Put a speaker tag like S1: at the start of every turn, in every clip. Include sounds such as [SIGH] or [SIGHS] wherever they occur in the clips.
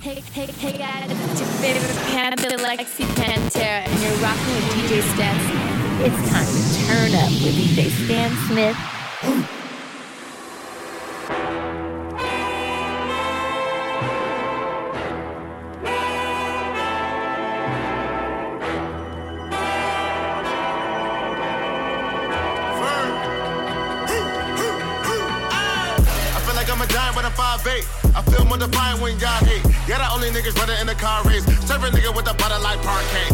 S1: Hey, hey, hey guys, it's your favorite Panther, Lexi Pantera, and you're rocking with DJ Stan. It's time to turn up with DJ Stan Smith.
S2: I feel like I'm a giant, but I'm 5'8. I feel more defiant when hate. Yeah, the only niggas running in the car race. Serve a nigga with a butter like parquet.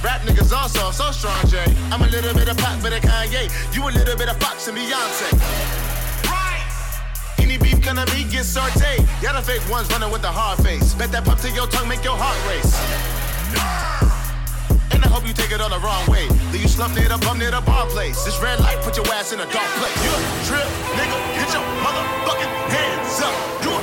S2: Rap niggas also so strong, Jay. I'm a little bit of pop, bit of Kanye. You a little bit of Fox and Beyonce. Any beef gonna be get sauteed. Y'all the fake ones running with the hard face. Bet that pop to your tongue make your heart race. And I hope you take it all the wrong way. Leave you slump near the bum near the bar place. This red light put your ass in a dark place. You a trip, nigga, get your motherfucking hands up. You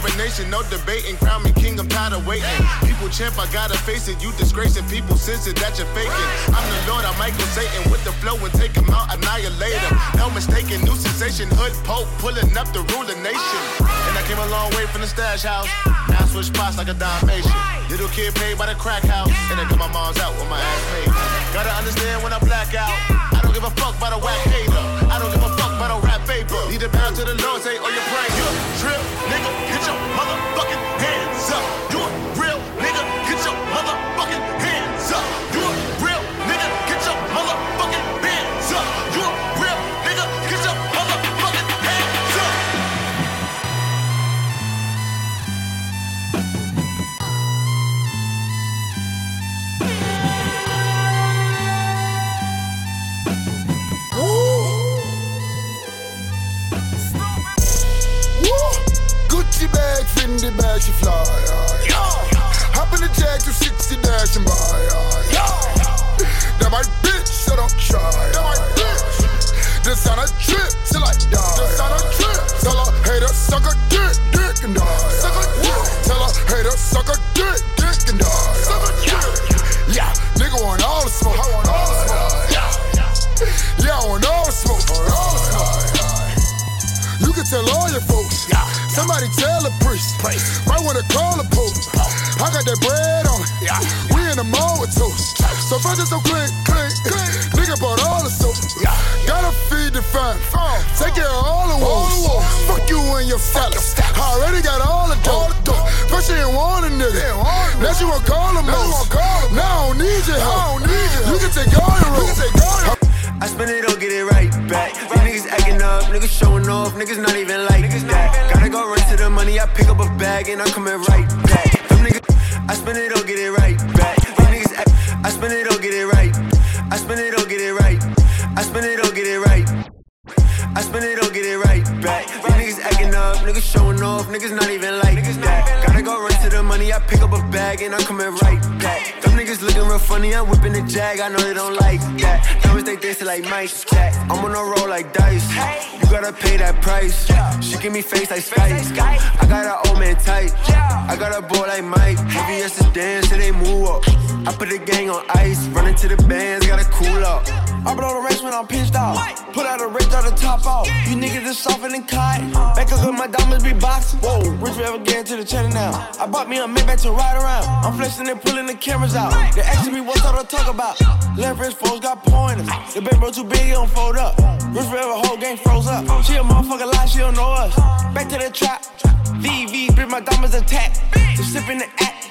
S2: coronation, no debating. Crown me king, I'm tired of waiting. People champ, I gotta face it. You disgracing people, sense it that you're faking. I'm the Lord, I'm Michael Satan with the flow and take him out, annihilate him. No mistaking, new sensation, hood pope, pulling up the ruler nation. And I came a long way from the stash house. Now I switch spots like a Dalmatian. Little kid paid by the crack house, and I got my mom's out with my ass paid. Gotta understand when I black out. I don't give a fuck about a whack hater. I don't give a rap. Need to bow to the Lord, say, oh, your pray. You a trip, nigga, get your motherfucking hands up.
S3: Fendi bag, she fly. Yeah, yeah. Hop in the jag, 260 dash and buy. Yeah, yeah. That my bitch, so don't try. That my bitch. This on a trip till I die. This on a trip. Tell her, hater, suck a dick, dick and die. Suck a dick. Tell her, hater, suck a dick, dick and die. Suck a dick. Yeah, nigga want all the smoke. I want all the smoke. Yeah, yeah, I want all the smoke. All the smoke. You can tell all your folks. Somebody tell a priest. Might wanna call a pope. I got that bread on it. We in the mall with toast. So first it's so click, click. Nigga bought all the soap. Gotta feed the fam. Take care of all the wolves. Fuck you and your fellas. I already got all the dope. First you didn't want a nigga. Now she wanna call him most. Now I don't need your help. You can take all your roles.
S4: I spend it, don't get it right back. Acting up, niggas showing off, niggas not even like niggas that. Gotta go run to the money, I pick up a bag and I'm coming right back. Them niggas, I spend it, don't get it right back. These niggas I spend it, don't get it right. I spend it, don't get it right. I spend it, don't get it right. I spend it, don't get it right back. These niggas acting up, niggas showing off, niggas not even like niggas that. Gotta go run to the money, I pick up a bag and I'm coming right back. Them niggas looking real funny, I'm whipping the jag, I know they don't like that. Diamonds they dancing like Mike Jack. I'm on a roll like dice. You gotta pay that price. She give me face like Skype. I got an old man tight. I got a boy like Mike. VVS is dance, so they move up. I put the gang on ice, running to the bands, gotta cool up.
S5: I blow the race when I'm pitched out. Put out a rich out the top out. You niggas is softer than kite. Back up with my diamonds be boxing. Whoa, rich forever get to the cheddar now. I bought me a Maybach to ride around. I'm flexing and pulling the cameras out. They asking me what's all to talk about. Wrist foes got pointers. The big bro too big, he don't fold up. Rich forever whole game froze up. She a motherfucker lie, she don't know us. Back to the trap. VV, bring my diamonds attack. Just sipping the act.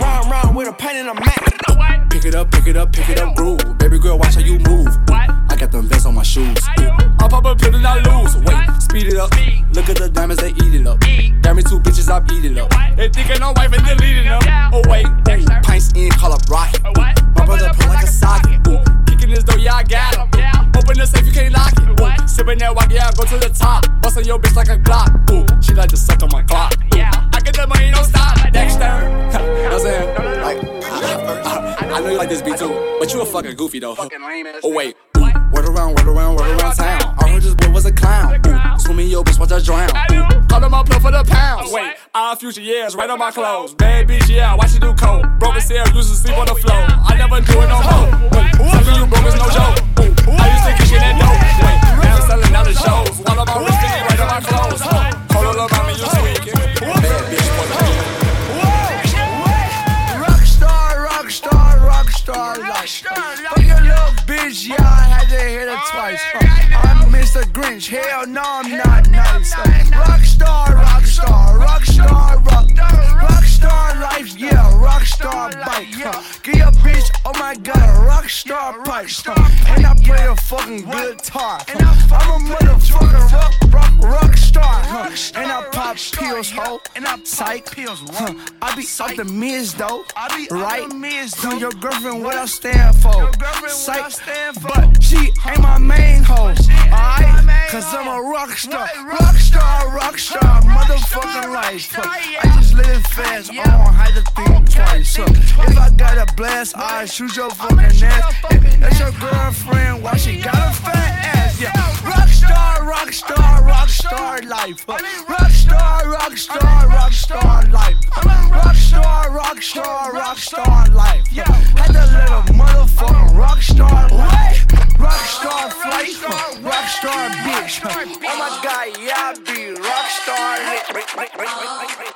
S5: Round round with a pen and a mat.
S6: Pick it up, pick it up, pick it up, groove. Baby girl, watch how you move. I got them vests on my shoes. I pop a pill and I lose. Wait, speed it up. Look at the diamonds, they eat it up. Got me two bitches, I beat it up. They thinking I'm wife and deleting them. Oh wait, ooh, pints in, call up rocket. My brother pull like a socket. Ooh, kicking this door, yeah I got. Ooh, open the safe, you can't lock it. Ooh, sipping that walk, yeah I go to the top. Busting your bitch like a Glock. Ooh, she like to suck on my clock. I get the money, don't stop. Dexter. [LAUGHS] know I'm saying? Like, I, I know you like this beat too, but you a fucking goofy though. Oh wait, ooh, word around, word around, word around town. I heard this boy was a clown. Ooh, swimming your bitch, watch her drown. Call him up, for the pounds. Wait, All future years, right on my clothes. Bad bitch, yeah, watch you do coke. Broken cell, used to sleep on the floor. I never do it no more. Something you broke is no joke. I used to kick in that dope. Wait, now I'm selling out the shows. One of my wrist right on my
S7: And I play a fucking good guitar. Psych pills. Huh? I be up the miz though. I be right. Tell your girlfriend what I stand for. Psych. stand for But she ain't my main hoe. Alright? Cause I'm a rock star. Rock star, rock star. Motherfucking life. I just live fast. I don't hide the think twice. Huh? If I got a blast, I shoot your fucking ass. That's your girlfriend. Why she got a fat ass? Yeah. Rockstar, rockstar, rockstar life. Rockstar, rockstar, rockstar life. Rockstar, rockstar, rockstar life. Yeah. Had a little motherfucking rockstar life. Rockstar flight. Rockstar bitch. Oh my god, yeah, I be rockstar lit.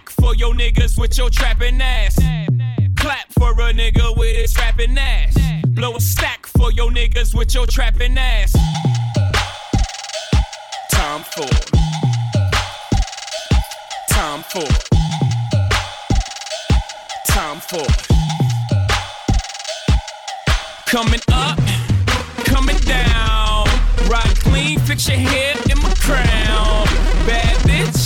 S8: your niggas with your trapping ass. Clap for a nigga with his rapping ass. Blow a stack for your niggas with your trapping ass. Tom Ford. Tom Ford. Tom Ford. Coming up, coming down. Ride clean, fix your hair in my crown. Bad bitch,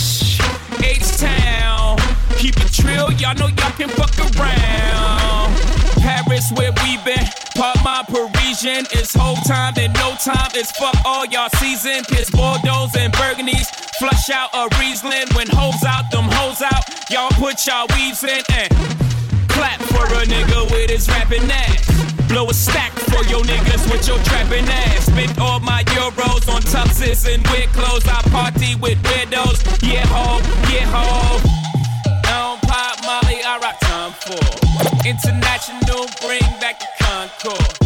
S8: y'all know y'all can fuck around. Paris where we been, pop my Parisian. It's Hov time and no time. It's fuck all y'all season. Piss Bordeaux and Burgundies. Flush out a Riesling. When hoes out, them hoes out. Y'all put y'all weaves in and clap for a nigga with his rapping ass. Blow a stack for your niggas with your trapping ass. Spent all my euros on tuxes and weird clothes. I party with widows. Yeah, ho, yeah, ho. For. International, bring back the Concorde.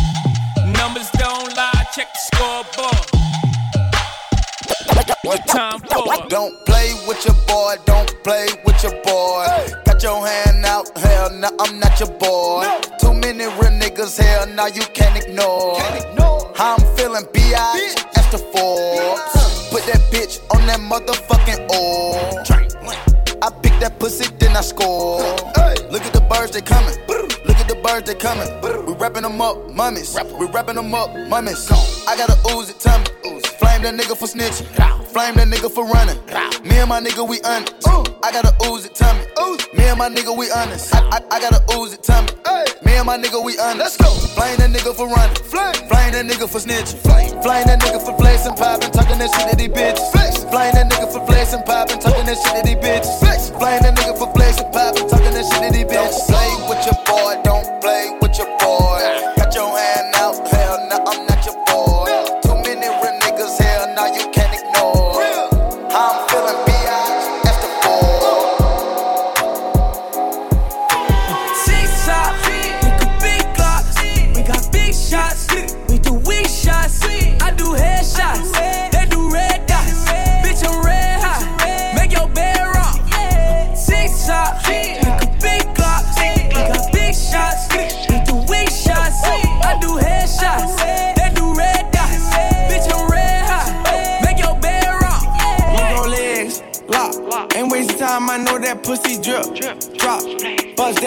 S8: Numbers don't lie, check the scoreboard. What Tom Ford?
S9: Don't play with your boy, don't play with your boy. Got your hand out, hell no, I'm not your boy. Too many real niggas, hell no, you can't ignore. How I'm feeling, B.I. Ask the Forbes. Put that bitch on that motherfucking oar. I pick that pussy, then I score. They coming. Look at the birds, they coming. We wrapping them up, mummies. We wrapping them up, mummies. I got a tell me. Flame that nigga for snitching. Flame that nigga for running. Me and my nigga, we honest. I got a ooze it, tell me. Me and my nigga, we honest. I, I, I got a ooze it, tell me. Me and my nigga, we honest. Let's go. Flame that nigga for running. Flame. Flame that nigga for snitching. Flame. Flame that nigga for blazing, popping, talking that shit to these bitches. Flame that nigga for blazing, popping, talking that shit to these bitches. Flame that nigga for blazing, popping, talking that shit to these bitches. Play with your boy, don't play with your boy.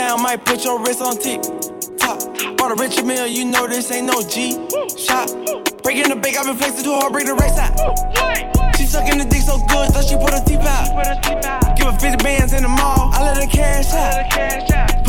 S5: Down, might put your wrist on tick. Top. Bought a Richard Mille, you know this ain't no G. Shot. Breaking the bank, I've been flexing too hard, break the race out. She sucking the dick so good, thought she put her teeth. Give her 50 bands in the mall, I let her cash out.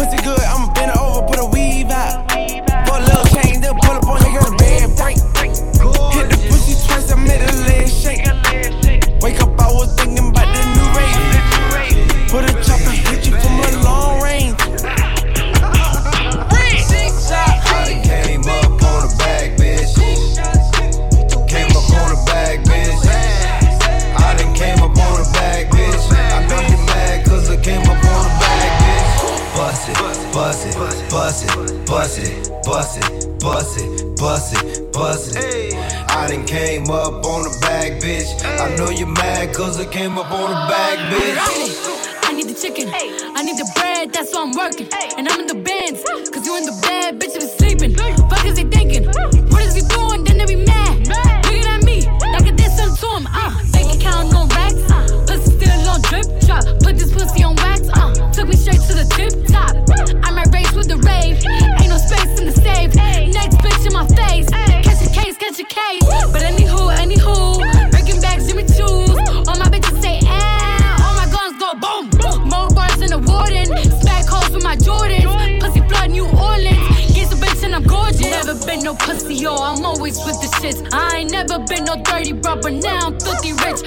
S10: No pussy, yo. I'm always with the shits. I ain't never been no dirty bro, but now I'm filthy rich.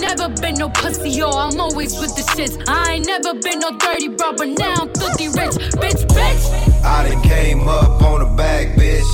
S10: Never been no pussy, yo. I'm always with the shits. I ain't never been no dirty bro, but now I'm filthy rich. Bitch, bitch.
S11: I done came up on a bag, bitch.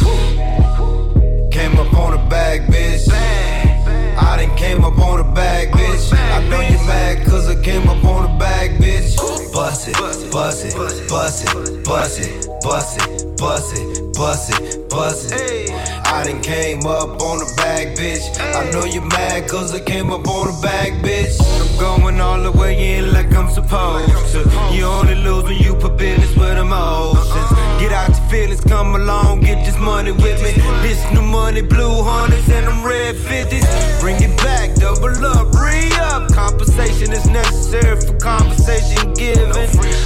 S11: Came up on a bag, bitch. I done came up on a bag, bitch. I know you mad cause I came up on a bag, bitch. Bust it, bust it, bust it, bust it, bust it, bust it, bust it, bust it. Bust it. I done came up on the bag, bitch. I know you mad cause I came up on the bag, bitch. I'm going all the way in like I'm supposed to. You only lose when you put business with emotions. Get out your feelings, come along, get this money with me. This new money, blue hundreds and them red fifties. Bring it back, double up, re up. Compensation is necessary for conversation given.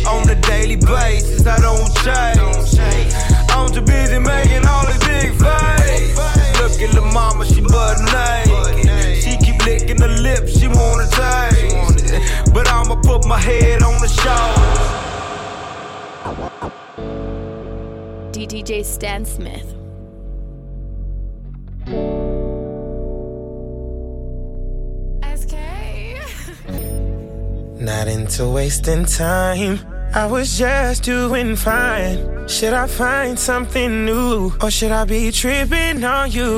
S11: On a daily basis, I don't change. I'm too busy making all these big face. Look at the mama, she butt naked. She keep licking her lips, she wanna taste. But I'ma put my head on the shoulder.
S1: DJ Stan Smith.
S12: SK [LAUGHS] Not into wasting time. I was just doing fine. Should I find something new? Or should I be tripping on you?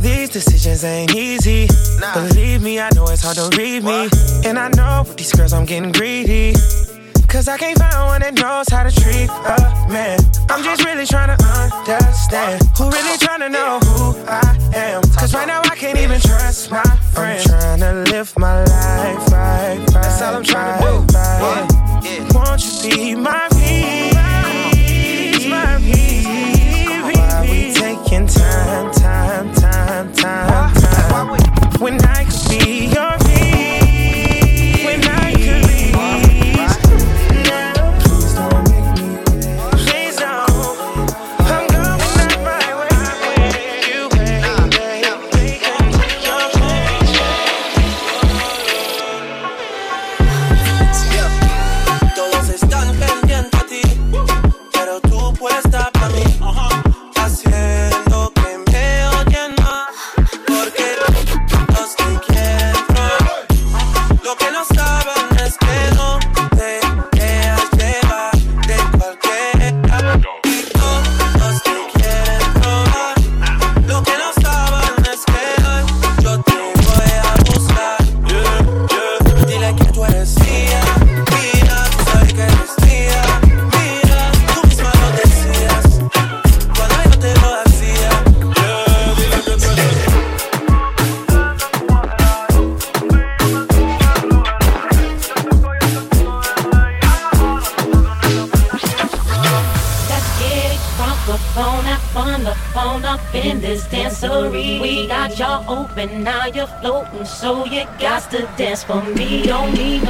S12: These decisions ain't easy. Believe me, I know it's hard to read me. And I know with these girls I'm getting greedy. Cause I can't find one that knows how to treat a man. I'm just really trying to understand who really trying to know who I am. Cause right now I can't even trust my friends. I'm trying to live my life right, right. That's all I'm trying to do. Right. Won't you be my
S13: to dance for me. Don't need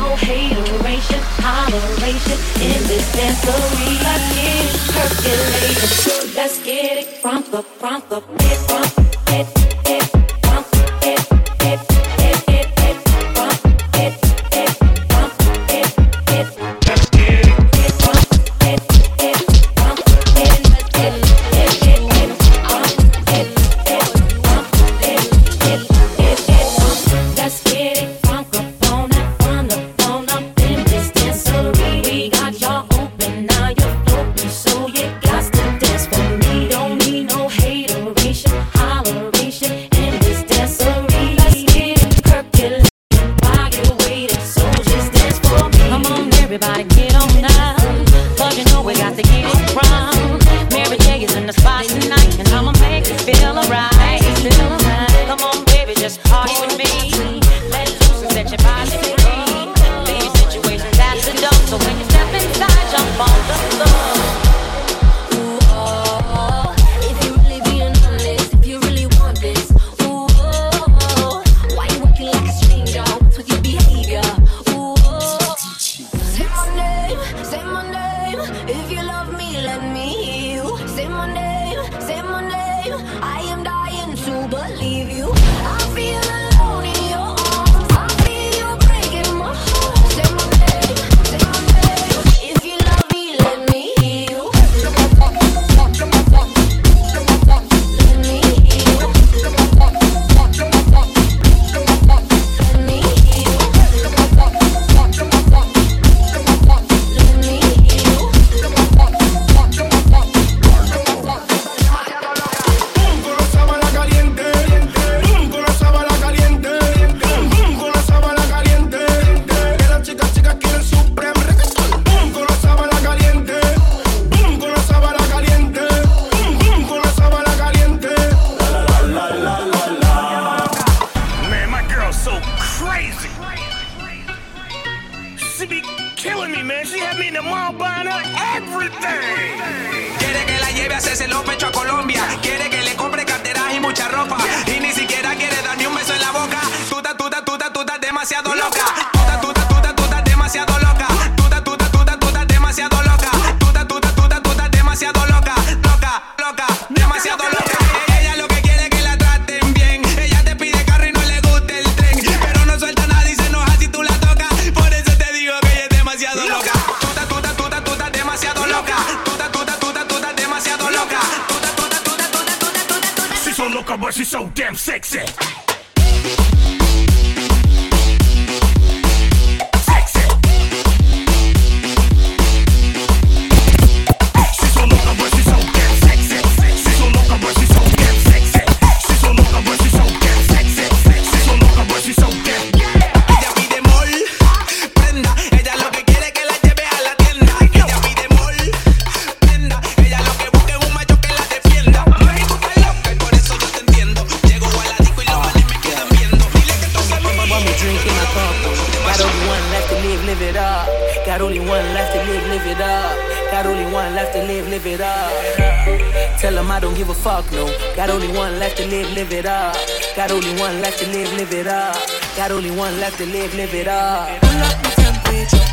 S13: one left to live, live it up. Pull
S3: up my temperature.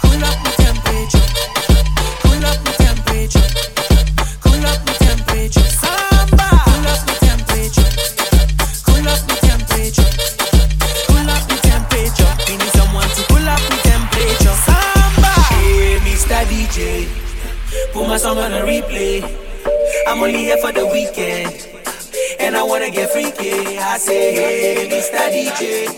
S3: Cool up my temperature. Cool up my temperature. Cool up my temperature. Samba. Cool up my temperature. Cool up my temperature. Cool up my temperature. We need someone to pull up my temperature. Samba. Hey, Mr. DJ, put my song on a replay. I'm only here for the weekend and I wanna get freaky. I say, hey, Mr. DJ,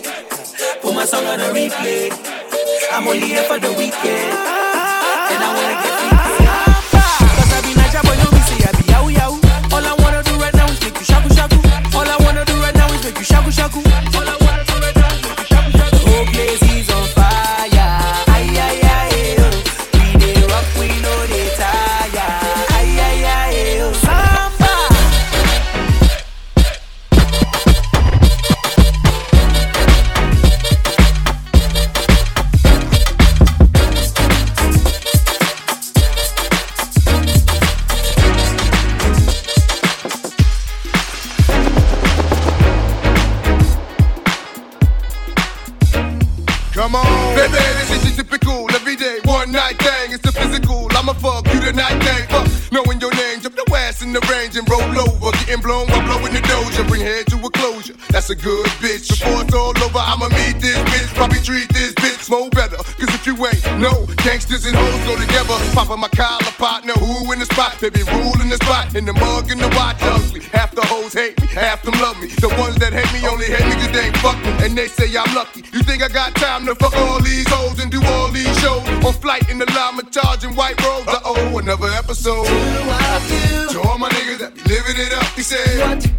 S3: To all my niggas that be living it up, he said. What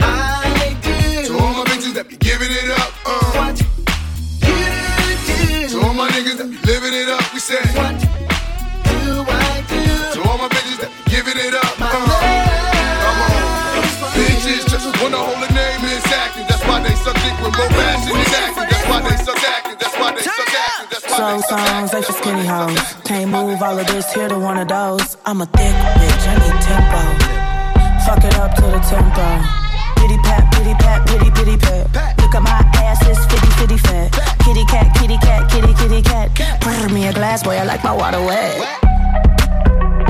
S3: I do. To all my bitches that be giving it up.
S14: Slow songs, they for skinny hoes. Can't move all of this here to one of those. I'm a thick bitch, I need tempo. Fuck it up to the tempo. Pity pat, pity pat, pity pity pat. Look at my ass, it's fitty fitty fat. Kitty cat, kitty cat, kitty kitty cat. Pour me a glass, boy, I like my water wet.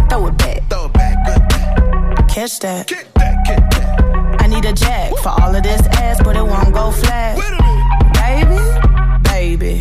S14: Throw it back. Throw it back. Catch that. I need a jack for all of this ass, but it won't go flat. Baby, baby,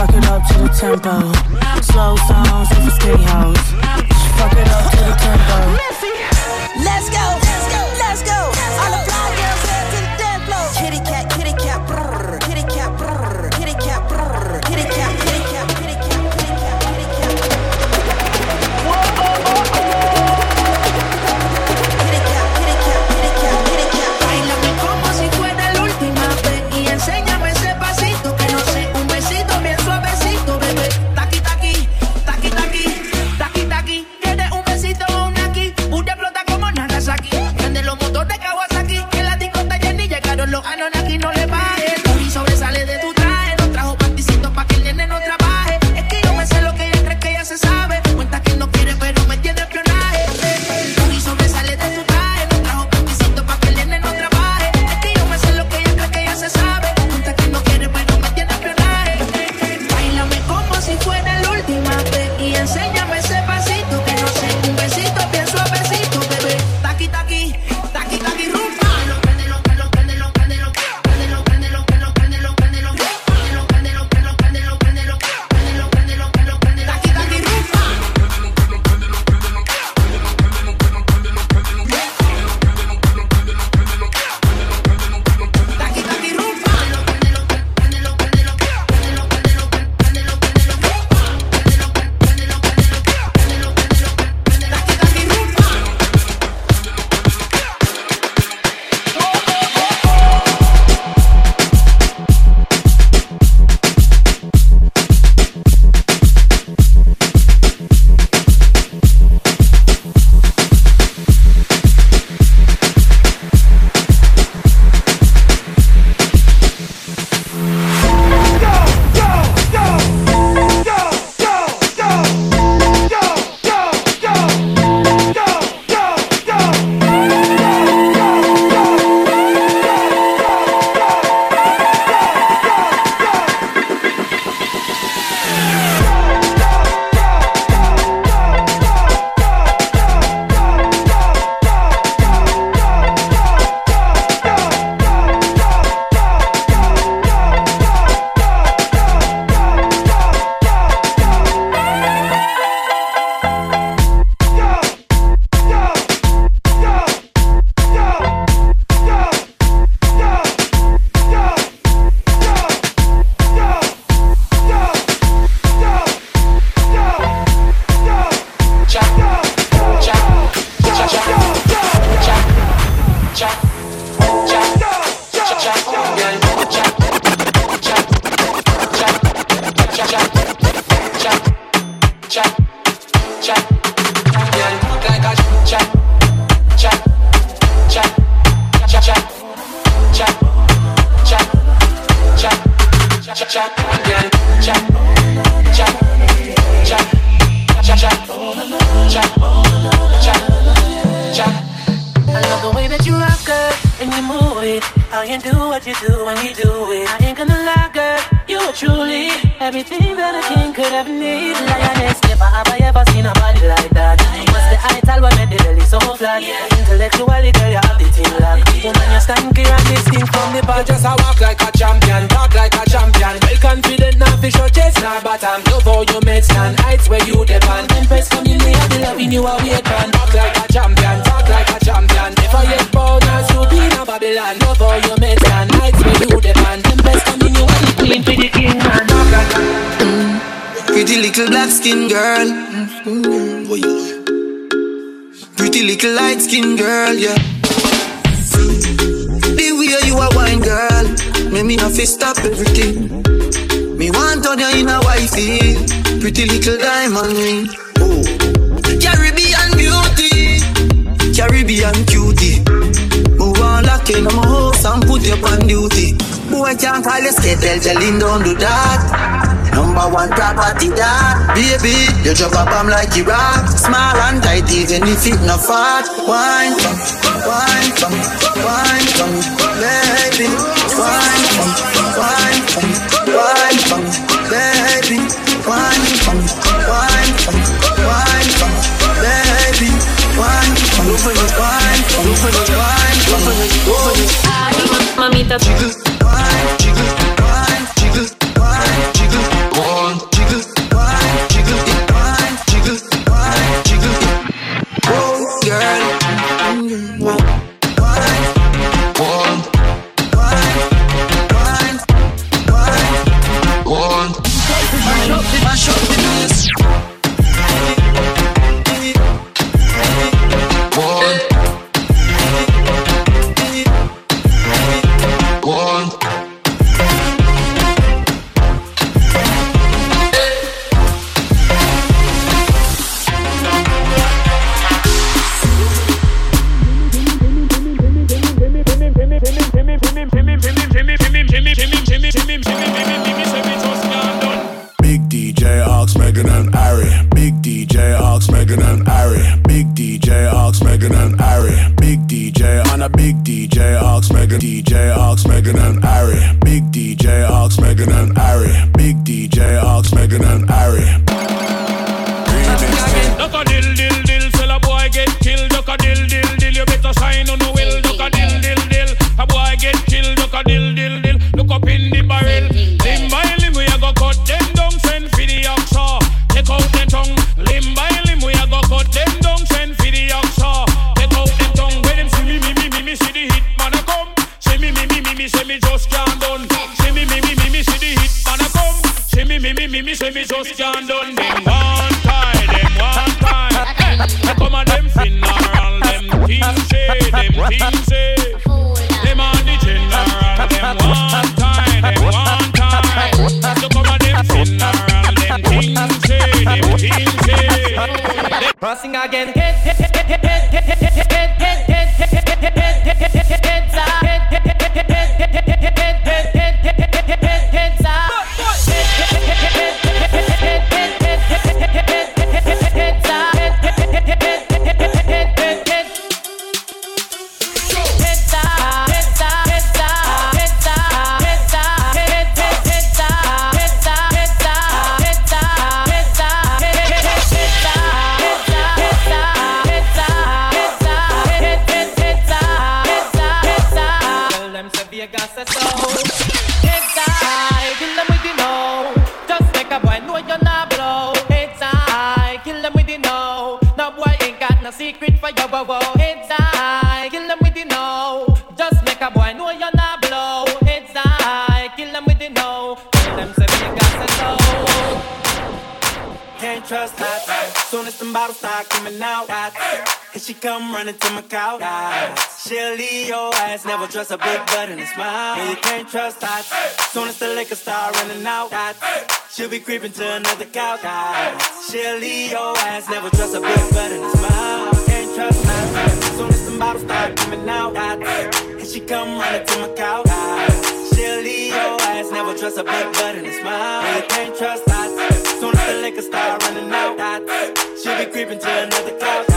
S14: Fuck it up to the tempo. Slow songs for skinny hoes. Fuck it up to the tempo.
S15: Let's go,
S16: How you do what you do when you do it. I ain't gonna lie, girl, you are truly everything that a king could ever need. Lioness, never have I ever seen a body like that. What's the what made the belly so flat? Intellectually, girl, you have the thing locked. Woman, you stand clear and distinct from the back.
S17: Just a walk like a champion, talk like a champion. Well confident, not fish or chest, nah bottom. Love how you make stand heights where you depend.
S16: Empress, come in here, the loving you are wait on.
S17: Talk like a champion, talk like champion. I get born as you be in a Babylon, love how you make stand heights where you depend.
S16: Empress, come in, you are the queen for the king, man. Mm.
S18: Pretty little black skin girl. Pretty little light skin girl, yeah. The way you are wine girl, make me have to stop everything. Me want on you in a wifey, pretty little diamond ring. Oh, Caribbean cutie. Move on lock in my house and put you on duty. Boy can't call you stay tell Jolene don't do that. Number one property that Baby, you drop a bomb like Iraq Small and tight even if it not fat wine
S3: Megan. DJ Ox, Megan and Ari. Big DJ Ox, Megan and Ari. Big DJ Ox, Megan and Ari.
S6: A dill dill a boy get killed. A dill dill dill, you better sign on the a dill dill dill, a boy get killed. A dill dill dill, look up in the barrel. Me, just can't done. Them one time, them one time. I come on them funeral, them say, them things say. Them on the general, them one time, them one time. So come them them say, them things say.
S16: Crossing again.
S19: She come running to my couch. She'll leave your ass, never trust a big butt and a smile. And you can't trust that. Soon as the liquor start running out, she'll be creeping to another couch. She'll leave your ass, never trust a big butt and a smile. Can't trust that. Soon as the bottles start coming out, and she come running to my couch. She'll leave your ass, never trust a big butt and a smile. And you can't trust that. Soon as the liquor start running out, she'll be creeping to another couch.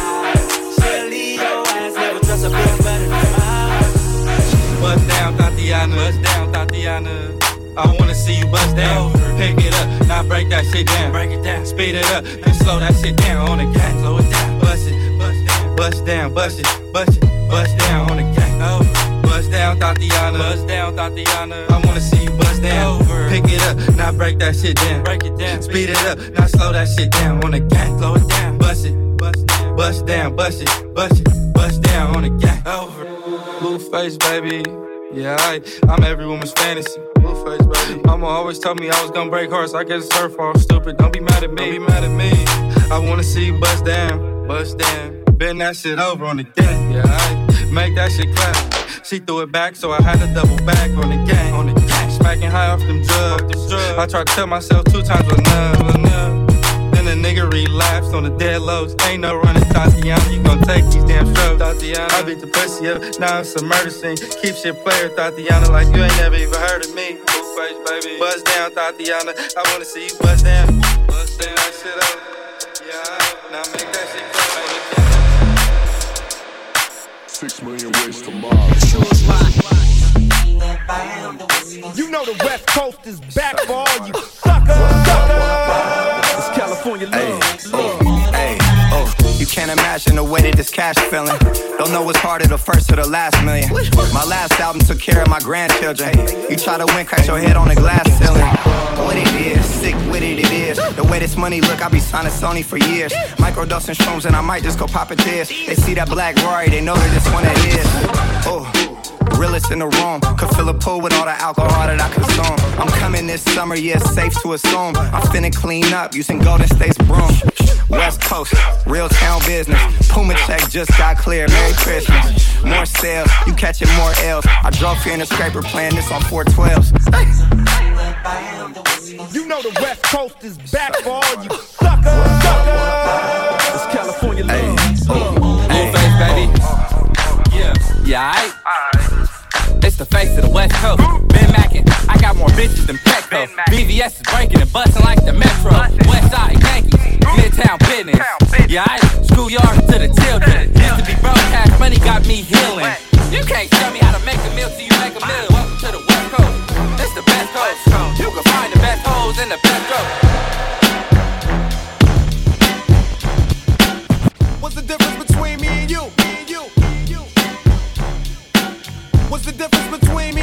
S19: She'll leave your ass, never trust a big butt and a.
S20: Bust down, Thotiana. Bust down, Thotiana. I wanna see you bust down. Pick it up, now break that shit down. Break it down. Speed it up, then slow that shit down on the gang. Slow it down. Bust it, bust down. Bust down, bust it, bust it, bust down on the gang. Oh. Bust down, Thotiana. Bust down, Thotiana. I wanna see you bust down. Over. Pick it up, now break that shit down. Break it down. Speed it up, now slow that shit down on the gang. Slow it down. Bust it, bust down. Bust down, bust it, bust it, bust down on the gang. Over. Blueface, baby. Yeah, I, I'm every woman's fantasy. Blueface, baby. Mama always told me I was gonna break hearts. I guess it's her fault. Stupid. Don't be mad at me. Don't be mad at me. I wanna see you bust down, bust down. Bend that shit over on the gang. Yeah, I make that shit clap. She threw it back, so I had to double back on the gang. On the gang, smacking high off them drugs. I tried to tell myself two times was enough. Enough. Then the nigga relapsed on the dead lows. Ain't no running, Thotiana. You gon' take these damn strokes, Thotiana. I beat the pussy up, now it's a murder scene. Keep shit player, Thotiana, like you ain't never even heard of me. Blueface, baby. Buzz down, Thotiana. I wanna see you buzz down. Buzz down, that shit up. Yeah, now make that shit clap.
S21: Six million ways to Mars.
S22: You know the West Coast is back for all you suckers. suckers.
S23: Can't imagine the way that this cash feeling. Don't know what's harder, the first or the last million. My last album took care of my grandchildren. You try to win, crack your head on the glass ceiling. What it is, sick with it, it is. The way this money look, I be signing Sony for years. Microdosing shrooms and I might just go pop a tears. They see that black Rory, they know that this one it is. Oh. Realest in the room, could fill a pool with all the alcohol that I consume. I'm coming this summer, yeah, it's safe to assume. I'm finna clean up using Golden State's broom. West Coast, real town business. Puma check just got clear. Merry Christmas. More sales, you catching more L's. I drove here in a scraper playing this on 412s.
S22: You know the West Coast is back for all you suckers. suckers. It's California love.
S20: Oh, Blueface, baby. Oh, oh, yeah, yeah, aight. The face of the West Coast. Ben Mackin, I got more bitches than Petco. VVS is breaking and busting like the Metro. West Side Yankees, Midtown business. Yeah, I schoolyard to the children. Used to be broke, cash money got me healing. You can't tell me how to make a meal till you make a meal. Welcome to the West Coast. It's the best coast. You can find the best hoes in the best coast.
S24: The difference between me.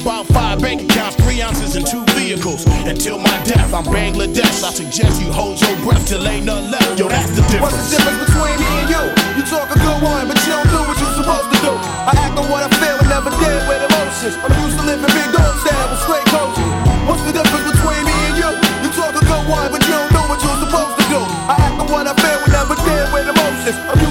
S25: About five bank accounts, three ounces, and two vehicles. Until my death, I'm Bangladesh. I suggest you hold your breath till ain't none left. Yo, that's the difference.
S24: What's the difference between me and you? You talk a good one, but you don't do what you're supposed to do. I act on what I feel and never deal with emotions. I'm used to living big dog style with straight coaches. What's the difference between me and you? You talk a good one, but you don't do what you're supposed to do. I act on what I feel and never deal with emotions. I'm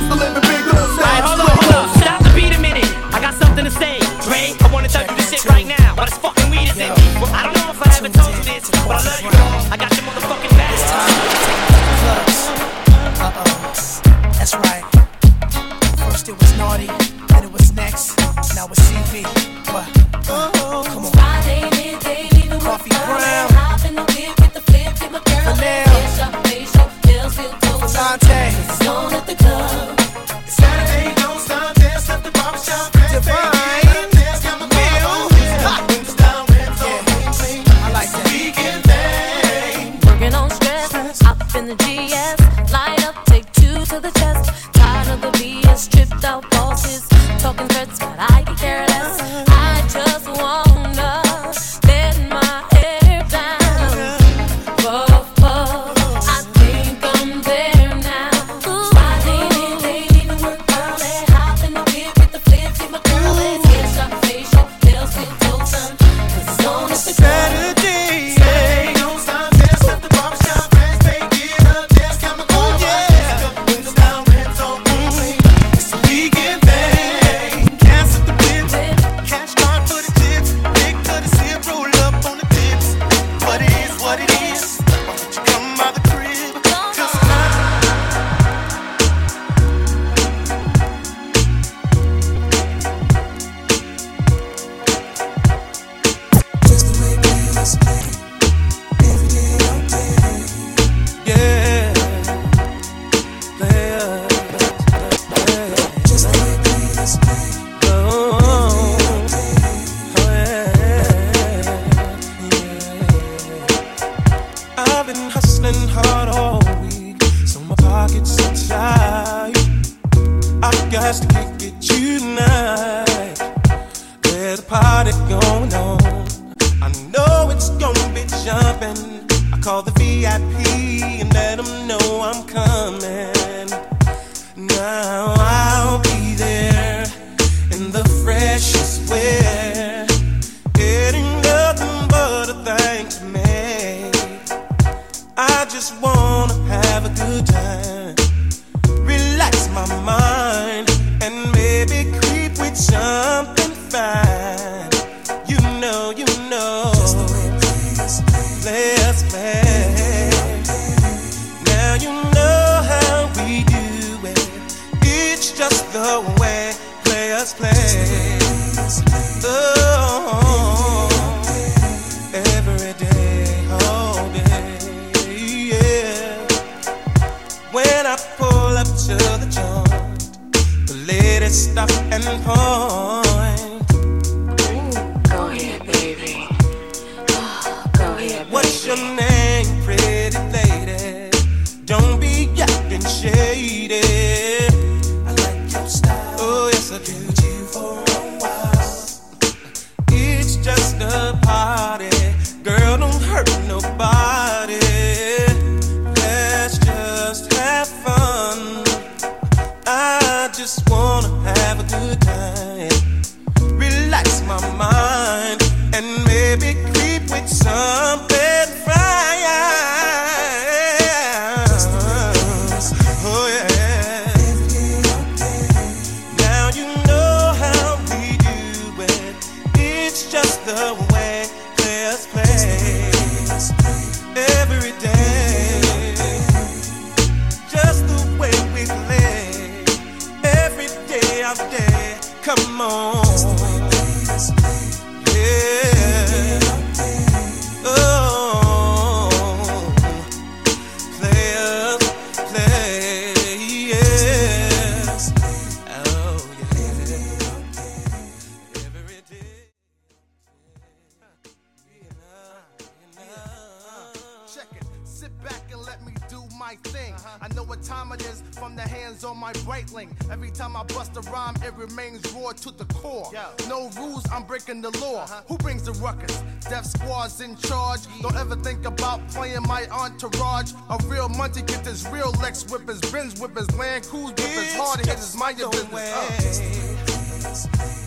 S12: pull up to the joint, the latest stuff and point.
S26: Go here, baby. Oh, [SIGHS] go here, baby.
S12: What's your name, pretty lady? Don't be acting shady.
S7: Rules, I'm breaking the law. Who brings the ruckus? Death Squad's in charge. Don't ever think about playing my entourage. A real money get this real Lex whippers, Benz whippers, Land Cruise whippers, hard hitters, mind your business. Uh.